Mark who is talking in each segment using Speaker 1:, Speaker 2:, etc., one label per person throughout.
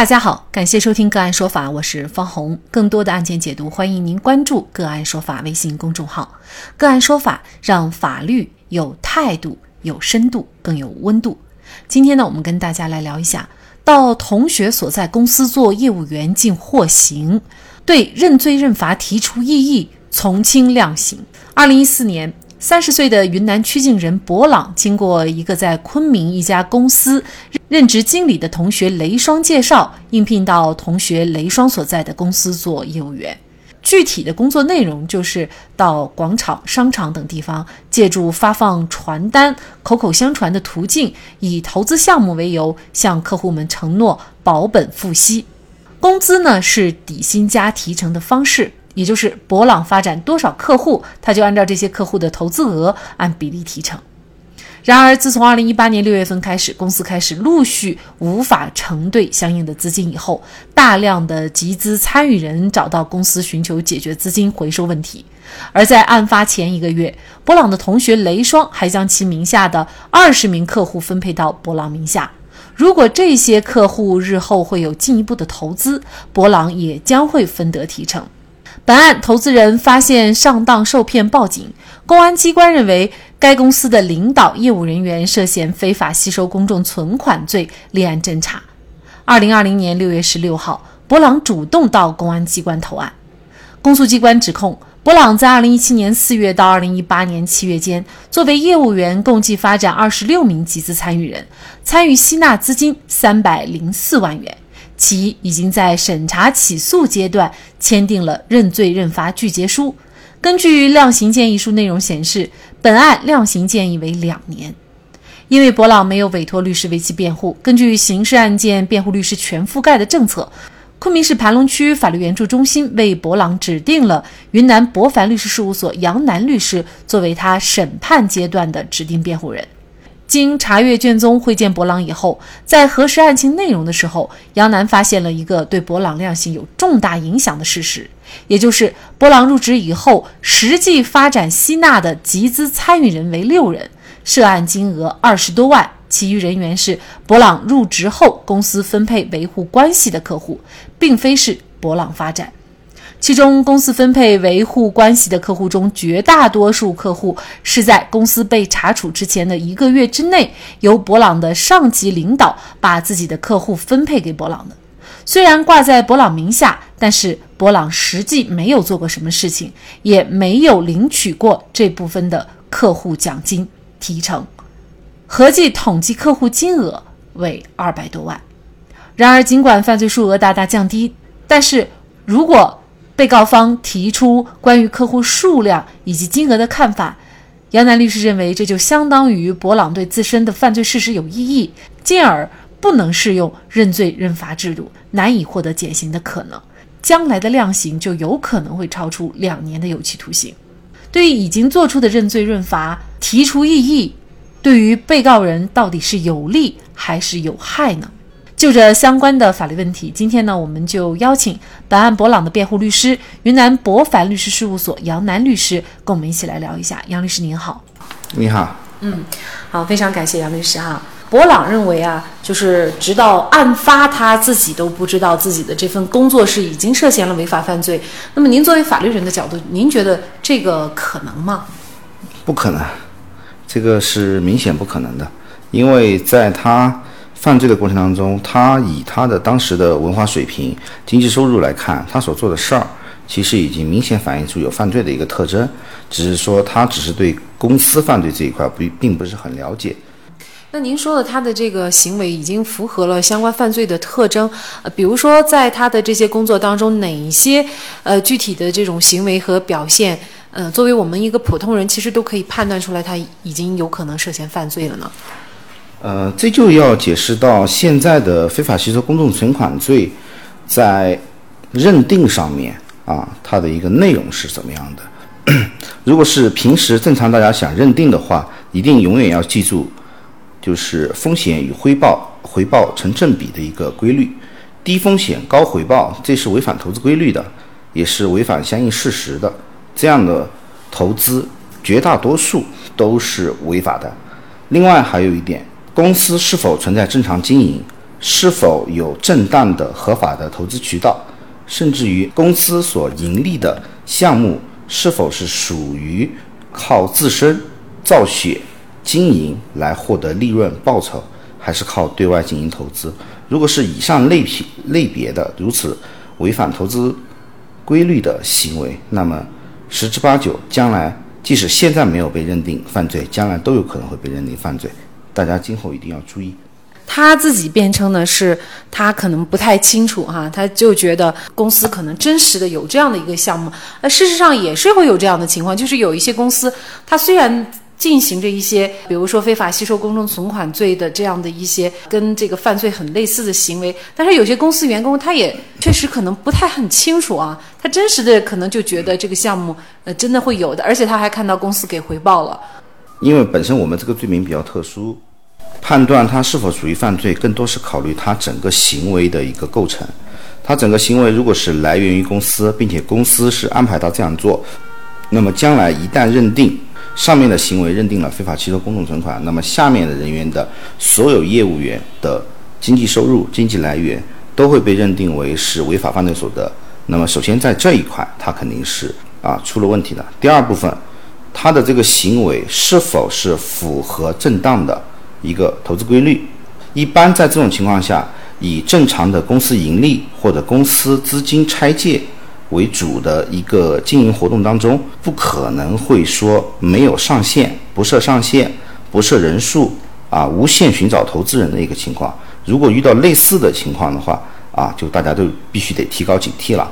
Speaker 1: 大家好，感谢收听个案说法，我是方红。更多的案件解读，欢迎您关注个案说法微信公众号。个案说法让法律有态度、有深度、更有温度。今天呢，我们跟大家来聊一下，到同学所在公司做业务员竟获刑，对认罪认罚提出异议，从轻量刑。二零一四年。三十岁的云南曲靖人博朗，经过一个在昆明一家公司任职经理的同学雷双介绍，应聘到同学雷双所在的公司做业务员。具体的工作内容就是到广场、商场等地方，借助发放传单、口口相传的途径，以投资项目为由，向客户们承诺保本付息，工资呢是底薪加提成的方式。也就是博朗发展多少客户，他就按照这些客户的投资额按比例提成。然而，自从二零一八年六月份开始，公司开始陆续无法承兑相应的资金以后，大量的集资参与人找到公司寻求解决资金回收问题。而在案发前一个月，博朗的同学雷双还将其名下的二十名客户分配到博朗名下。如果这些客户日后会有进一步的投资，博朗也将会分得提成。本案投资人发现上当受骗，报警。公安机关认为该公司的领导业务人员涉嫌非法吸收公众存款罪，立案侦查。二零二零年六月十六号，博朗主动到公安机关投案。公诉机关指控，博朗在二零一七年四月到二零一八年七月间，作为业务员，共计发展二十六名集资参与人，参与吸纳资金三百零四万元。其已经在审查起诉阶段签订了认罪认罚具结书。根据量刑建议书内容显示，本案量刑建议为两年。因为博朗没有委托律师为其辩护，根据刑事案件辩护律师全覆盖的政策，昆明市盘龙区法律援助中心为博朗指定了云南博凡律师事务所杨楠律师作为他审判阶段的指定辩护人。经查阅卷宗会见博朗以后，在核实案情内容的时候，杨楠发现了一个对博朗量刑有重大影响的事实，也就是博朗入职以后，实际发展吸纳的集资参与人为六人，涉案金额二十多万，其余人员是博朗入职后公司分配维护关系的客户，并非是博朗发展。其中，公司分配维护关系的客户中，绝大多数客户是在公司被查处之前的一个月之内，由博朗的上级领导把自己的客户分配给博朗的。虽然挂在博朗名下，但是博朗实际没有做过什么事情，也没有领取过这部分的客户奖金提成，合计统计客户金额为二百多万。然而，尽管犯罪数额大大降低，但是如果被告方提出关于客户数量以及金额的看法，杨楠律师认为这就相当于博朗对自身的犯罪事实有异议，进而不能适用认罪认罚制度，难以获得减刑的可能，将来的量刑就有可能会超出两年的有期徒刑。对于已经做出的认罪认罚提出异议，对于被告人到底是有利还是有害呢？就着相关的法律问题，今天呢，我们就邀请本案博朗的辩护律师云南博凡律师事务所杨楠律师，跟我们一起来聊一下。杨律师您好，
Speaker 2: 你好，
Speaker 1: 嗯，好，非常感谢杨律师哈。博朗认为啊，就是直到案发，他自己都不知道自己的这份工作是已经涉嫌了违法犯罪。那么您作为法律人的角度，您觉得这个可能吗？
Speaker 2: 不可能，这个是明显不可能的，因为在他。犯罪的过程当中，他以他的当时的文化水平、经济收入来看，他所做的事儿，其实已经明显反映出有犯罪的一个特征，只是说他只是对公司犯罪这一块不并不是很了解。
Speaker 1: 那您说的他的这个行为已经符合了相关犯罪的特征，呃，比如说在他的这些工作当中，哪一些呃具体的这种行为和表现，呃，作为我们一个普通人，其实都可以判断出来他已经有可能涉嫌犯罪了呢？
Speaker 2: 呃，这就要解释到现在的非法吸收公众存款罪，在认定上面啊，它的一个内容是怎么样的？如果是平时正常大家想认定的话，一定永远要记住，就是风险与回报回报成正比的一个规律，低风险高回报，这是违反投资规律的，也是违反相应事实的。这样的投资绝大多数都是违法的。另外还有一点。公司是否存在正常经营，是否有正当的、合法的投资渠道，甚至于公司所盈利的项目是否是属于靠自身造血经营来获得利润报酬，还是靠对外进行投资？如果是以上类品类别的如此违反投资规律的行为，那么十之八九，将来即使现在没有被认定犯罪，将来都有可能会被认定犯罪。大家今后一定要注意。
Speaker 1: 他自己辩称呢，是他可能不太清楚哈，他就觉得公司可能真实的有这样的一个项目，那，事实上也是会有这样的情况，就是有一些公司，它虽然进行着一些，比如说非法吸收公众存款罪的这样的一些跟这个犯罪很类似的行为，但是有些公司员工他也确实可能不太很清楚啊，他真实的可能就觉得这个项目呃真的会有的，而且他还看到公司给回报了，
Speaker 2: 因为本身我们这个罪名比较特殊。判断他是否属于犯罪，更多是考虑他整个行为的一个构成。他整个行为如果是来源于公司，并且公司是安排他这样做，那么将来一旦认定上面的行为认定了非法吸收公众存款，那么下面的人员的所有业务员的经济收入、经济来源都会被认定为是违法犯罪所得。那么首先在这一块，他肯定是啊出了问题的。第二部分，他的这个行为是否是符合正当的？一个投资规律，一般在这种情况下，以正常的公司盈利或者公司资金拆借为主的一个经营活动当中，不可能会说没有上限、不设上限、不设人数啊，无限寻找投资人的一个情况。如果遇到类似的情况的话，啊，就大家都必须得提高警惕了，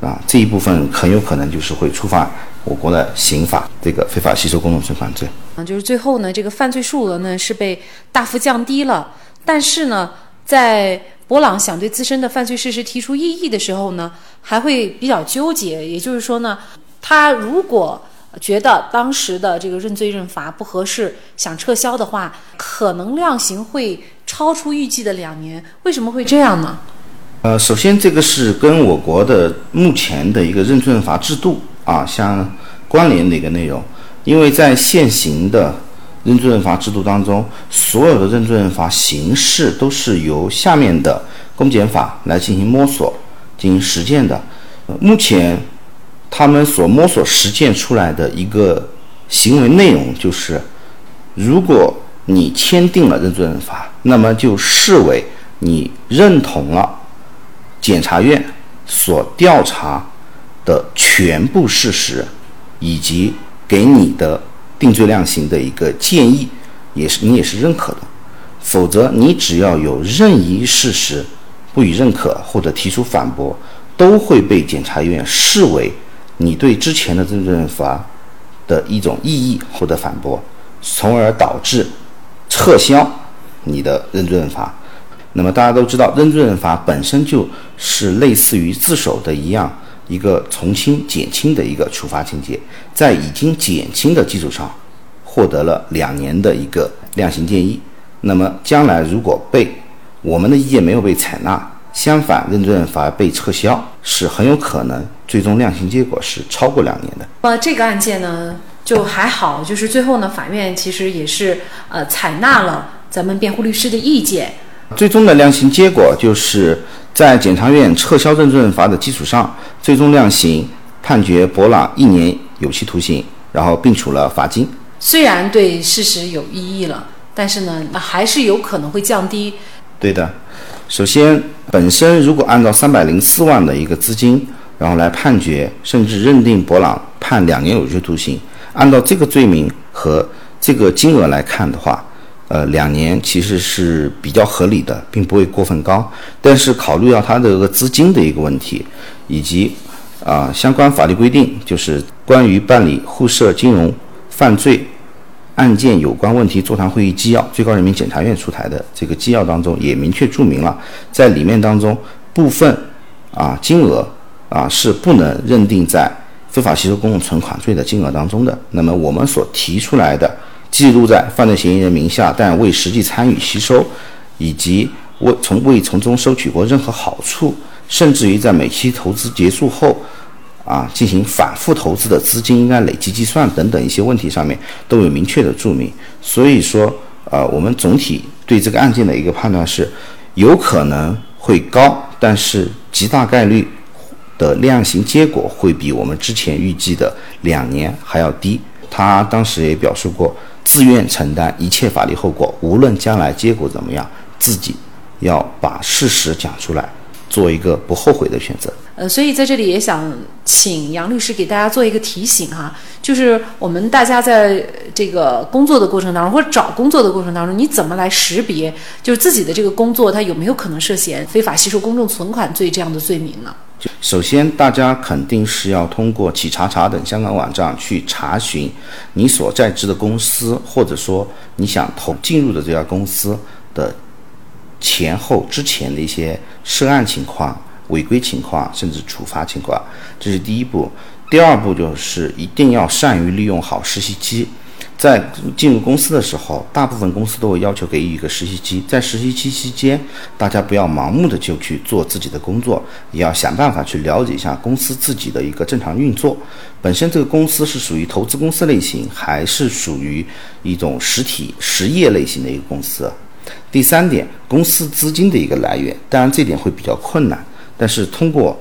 Speaker 2: 啊，这一部分很有可能就是会触犯。我国的刑法这个非法吸收公众存款罪，
Speaker 1: 啊，就是最后呢，这个犯罪数额呢是被大幅降低了，但是呢，在博朗想对自身的犯罪事实提出异议的时候呢，还会比较纠结。也就是说呢，他如果觉得当时的这个认罪认罚不合适，想撤销的话，可能量刑会超出预计的两年。为什么会这样呢？
Speaker 2: 呃，首先这个是跟我国的目前的一个认罪认罚制度。啊，相关联的一个内容，因为在现行的认罪认罚制度当中，所有的认罪认罚形式都是由下面的公检法来进行摸索、进行实践的。目前，他们所摸索实践出来的一个行为内容就是：如果你签订了认罪认罚，那么就视为你认同了检察院所调查。的全部事实，以及给你的定罪量刑的一个建议，也是你也是认可的。否则，你只要有任意事实不予认可或者提出反驳，都会被检察院视为你对之前的认罪认罚的一种异议或者反驳，从而导致撤销你的认罪认罚。那么大家都知道，认罪认罚本身就是类似于自首的一样。一个从轻减轻的一个处罚情节，在已经减轻的基础上，获得了两年的一个量刑建议。那么将来如果被我们的意见没有被采纳，相反认罪认罚被撤销，是很有可能最终量刑结果是超过两年的。
Speaker 1: 呃，这个案件呢就还好，就是最后呢法院其实也是呃采纳了咱们辩护律师的意见。
Speaker 2: 最终的量刑结果就是在检察院撤销认罪认罚的基础上，最终量刑判决博朗一年有期徒刑，然后并处了罚金。
Speaker 1: 虽然对事实有异议了，但是呢，那还是有可能会降低。
Speaker 2: 对的，首先本身如果按照三百零四万的一个资金，然后来判决甚至认定博朗判两年有期徒刑，按照这个罪名和这个金额来看的话。呃，两年其实是比较合理的，并不会过分高。但是考虑到他这个资金的一个问题，以及啊相关法律规定，就是关于办理互涉金融犯罪案件有关问题座谈会议纪要，最高人民检察院出台的这个纪要当中也明确注明了，在里面当中部分啊金额啊是不能认定在非法吸收公共存款罪的金额当中的。那么我们所提出来的。记录在犯罪嫌疑人名下，但未实际参与吸收，以及未从未从中收取过任何好处，甚至于在每期投资结束后，啊进行反复投资的资金应该累计计算等等一些问题上面都有明确的注明。所以说，呃，我们总体对这个案件的一个判断是，有可能会高，但是极大概率的量刑结果会比我们之前预计的两年还要低。他当时也表述过，自愿承担一切法律后果，无论将来结果怎么样，自己要把事实讲出来，做一个不后悔的选择。
Speaker 1: 呃，所以在这里也想请杨律师给大家做一个提醒哈，就是我们大家在这个工作的过程当中，或者找工作的过程当中，你怎么来识别，就是自己的这个工作它有没有可能涉嫌非法吸收公众存款罪这样的罪名呢？
Speaker 2: 首先，大家肯定是要通过企查查等香港网站去查询你所在职的公司，或者说你想投进入的这家公司的前后之前的一些涉案情况。违规情况，甚至处罚情况，这是第一步。第二步就是一定要善于利用好实习期。在进入公司的时候，大部分公司都会要求给予一个实习期。在实习期期间，大家不要盲目的就去做自己的工作，也要想办法去了解一下公司自己的一个正常运作。本身这个公司是属于投资公司类型，还是属于一种实体实业类型的一个公司？第三点，公司资金的一个来源，当然这点会比较困难。但是通过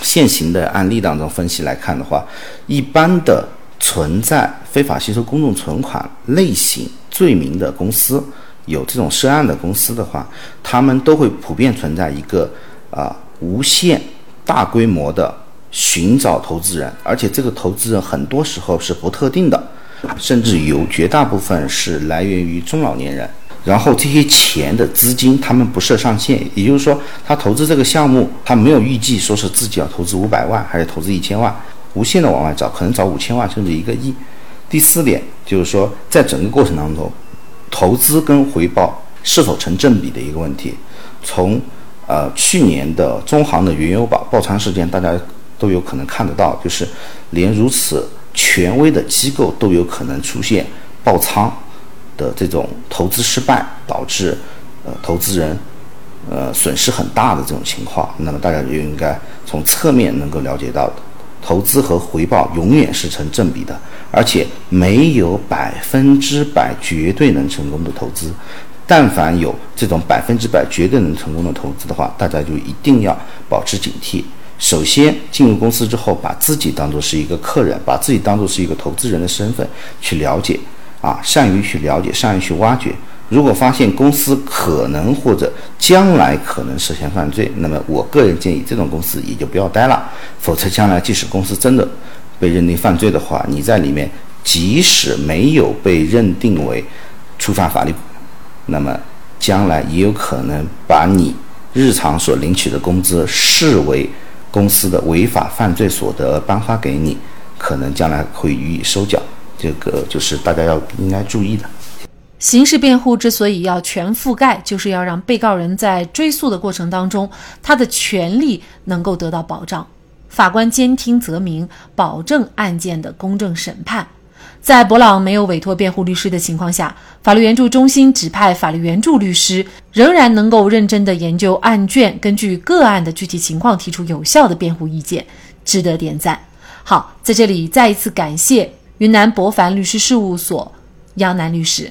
Speaker 2: 现行的案例当中分析来看的话，一般的存在非法吸收公众存款类型罪名的公司，有这种涉案的公司的话，他们都会普遍存在一个啊无限大规模的寻找投资人，而且这个投资人很多时候是不特定的，甚至有绝大部分是来源于中老年人。然后这些钱的资金，他们不设上限，也就是说，他投资这个项目，他没有预计说是自己要投资五百万，还是投资一千万，无限的往外找，可能找五千万甚至一个亿。第四点就是说，在整个过程当中，投资跟回报是否成正比的一个问题。从呃去年的中行的原油宝爆仓事件，大家都有可能看得到，就是连如此权威的机构都有可能出现爆仓。的这种投资失败导致，呃，投资人，呃，损失很大的这种情况，那么大家就应该从侧面能够了解到的，投资和回报永远是成正比的，而且没有百分之百绝对能成功的投资。但凡有这种百分之百绝对能成功的投资的话，大家就一定要保持警惕。首先进入公司之后，把自己当做是一个客人，把自己当做是一个投资人的身份去了解。啊，善于去了解，善于去挖掘。如果发现公司可能或者将来可能涉嫌犯罪，那么我个人建议这种公司也就不要待了。否则，将来即使公司真的被认定犯罪的话，你在里面即使没有被认定为触犯法律，那么将来也有可能把你日常所领取的工资视为公司的违法犯罪所得颁发给你，可能将来会予以收缴。这个就是大家要应该注意的。
Speaker 1: 刑事辩护之所以要全覆盖，就是要让被告人在追诉的过程当中，他的权利能够得到保障。法官监听则明，保证案件的公正审判。在博朗没有委托辩护律师的情况下，法律援助中心指派法律援助律师，仍然能够认真的研究案卷，根据个案的具体情况提出有效的辩护意见，值得点赞。好，在这里再一次感谢。云南博凡律师事务所杨楠律师，